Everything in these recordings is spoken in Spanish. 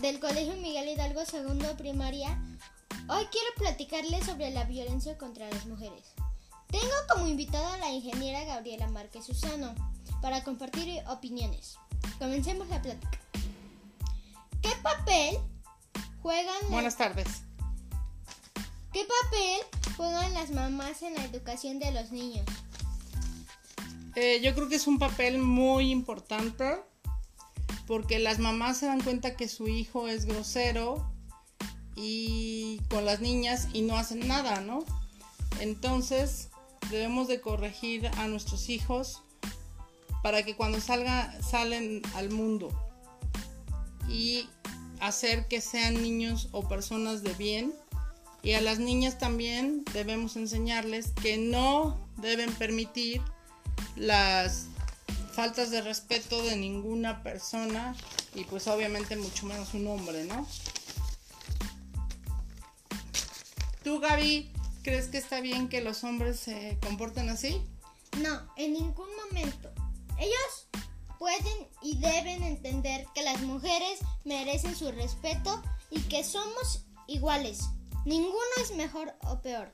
del Colegio Miguel Hidalgo Segundo Primaria. Hoy quiero platicarles sobre la violencia contra las mujeres. Tengo como invitada a la ingeniera Gabriela Márquez Susano para compartir opiniones. Comencemos la plática. ¿Qué papel juegan las, Buenas tardes. ¿Qué papel juegan las mamás en la educación de los niños? Eh, yo creo que es un papel muy importante porque las mamás se dan cuenta que su hijo es grosero y con las niñas y no hacen nada, ¿no? Entonces debemos de corregir a nuestros hijos para que cuando salga salen al mundo y hacer que sean niños o personas de bien y a las niñas también debemos enseñarles que no deben permitir las faltas de respeto de ninguna persona y pues obviamente mucho menos un hombre, ¿no? ¿Tú, Gaby, crees que está bien que los hombres se comporten así? No, en ningún momento. Ellos pueden y deben entender que las mujeres merecen su respeto y que somos iguales. Ninguno es mejor o peor.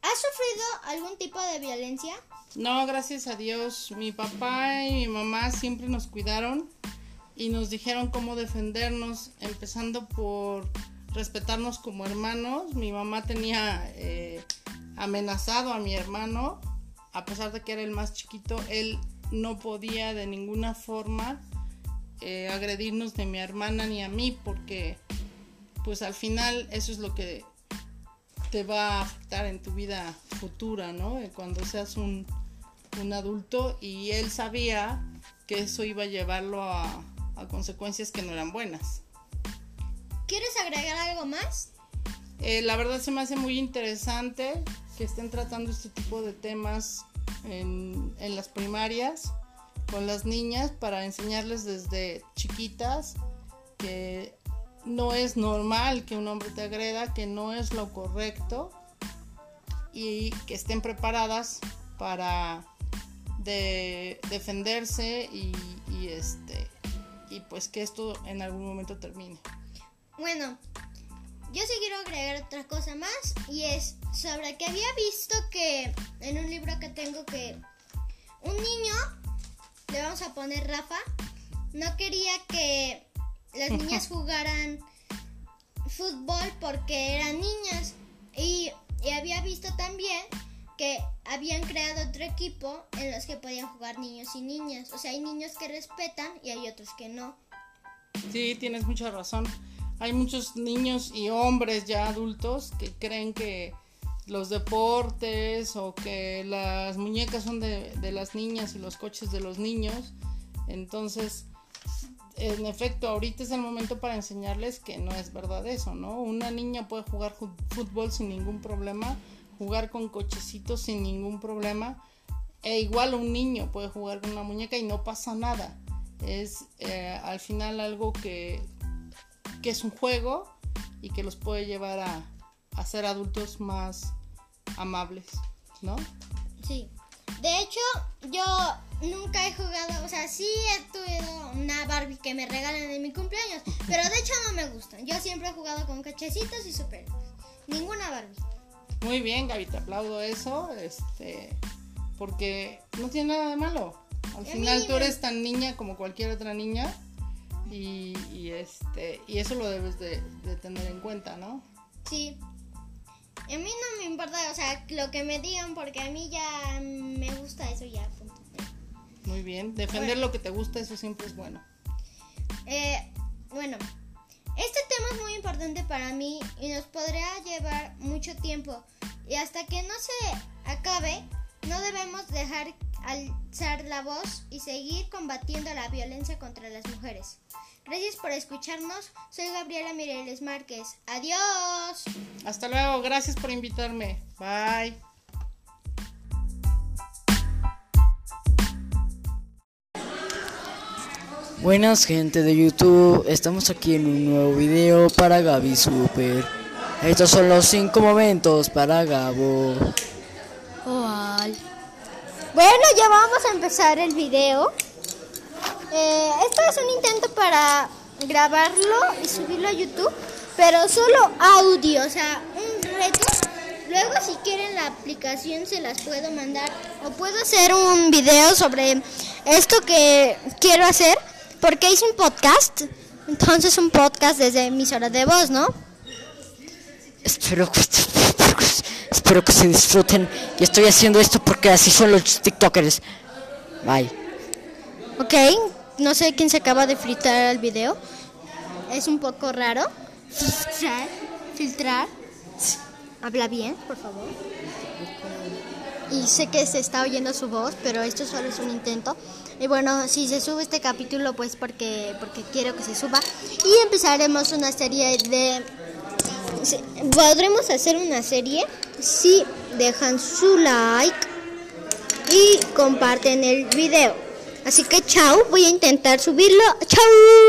¿Has sufrido algún tipo de violencia? No, gracias a Dios. Mi papá y mi mamá siempre nos cuidaron y nos dijeron cómo defendernos, empezando por respetarnos como hermanos. Mi mamá tenía eh, amenazado a mi hermano, a pesar de que era el más chiquito, él no podía de ninguna forma eh, agredirnos de mi hermana ni a mí, porque pues al final eso es lo que te va a afectar en tu vida futura, ¿no? Cuando seas un, un adulto y él sabía que eso iba a llevarlo a, a consecuencias que no eran buenas. ¿Quieres agregar algo más? Eh, la verdad se me hace muy interesante que estén tratando este tipo de temas en, en las primarias con las niñas para enseñarles desde chiquitas que no es normal que un hombre te agreda, que no es lo correcto y que estén preparadas para de defenderse y, y este y pues que esto en algún momento termine. Bueno, yo sí quiero agregar otra cosa más y es sobre que había visto que en un libro que tengo que un niño, le vamos a poner Rafa, no quería que las niñas jugaran fútbol porque eran niñas y, y había visto también que habían creado otro equipo en los que podían jugar niños y niñas. O sea, hay niños que respetan y hay otros que no. Sí, tienes mucha razón. Hay muchos niños y hombres ya adultos que creen que los deportes o que las muñecas son de, de las niñas y los coches de los niños. Entonces, en efecto, ahorita es el momento para enseñarles que no es verdad eso, ¿no? Una niña puede jugar fútbol sin ningún problema, jugar con cochecitos sin ningún problema, e igual un niño puede jugar con una muñeca y no pasa nada. Es eh, al final algo que, que es un juego y que los puede llevar a, a ser adultos más amables, ¿no? Sí. De hecho, yo nunca he jugado, o sea, sí he tenido una Barbie que me regalan en mi cumpleaños, pero de hecho no me gustan. Yo siempre he jugado con cachecitos y super. Ninguna Barbie. Muy bien, Gaby, te aplaudo eso, este, porque no tiene nada de malo. Al final tú eres tan niña como cualquier otra niña y, y, este y eso lo debes de, de tener en cuenta, ¿no? Sí. A mí no me importa, o sea, lo que me digan, porque a mí ya me gusta eso ya. punto. Muy bien, defender Bueno. lo que te gusta, eso siempre es bueno. Eh, y nos podría llevar mucho tiempo. Y hasta que no se acabe, no debemos dejar alzar la voz y seguir combatiendo la violencia contra las mujeres. Gracias por escucharnos. Soy Gabriela Mireles Márquez. Adiós. Hasta luego, gracias por invitarme. Bye. Buenas gente de YouTube, estamos aquí en un nuevo video para Gaby Super. Estos son los 5 momentos para Gabo. Bueno, ya vamos a empezar el video. Eh, esto es un intento para grabarlo y subirlo a YouTube, pero solo audio, o sea, un reto. Luego si quieren la aplicación se las puedo mandar o puedo hacer un video sobre esto que quiero hacer porque hice un podcast. Entonces un podcast desde emisoras de voz, ¿no? Espero que, espero que se disfruten. Y estoy haciendo esto porque así son los TikTokers. Bye. Ok, no sé quién se acaba de fritar el video. Es un poco raro. Filtrar, filtrar. Habla bien, por favor. Y sé que se está oyendo su voz, pero esto solo es un intento. Y bueno, si se sube este capítulo, pues porque, porque quiero que se suba. Y empezaremos una serie de... Podremos hacer una serie si dejan su like y comparten el video. Así que chao, voy a intentar subirlo. Chao.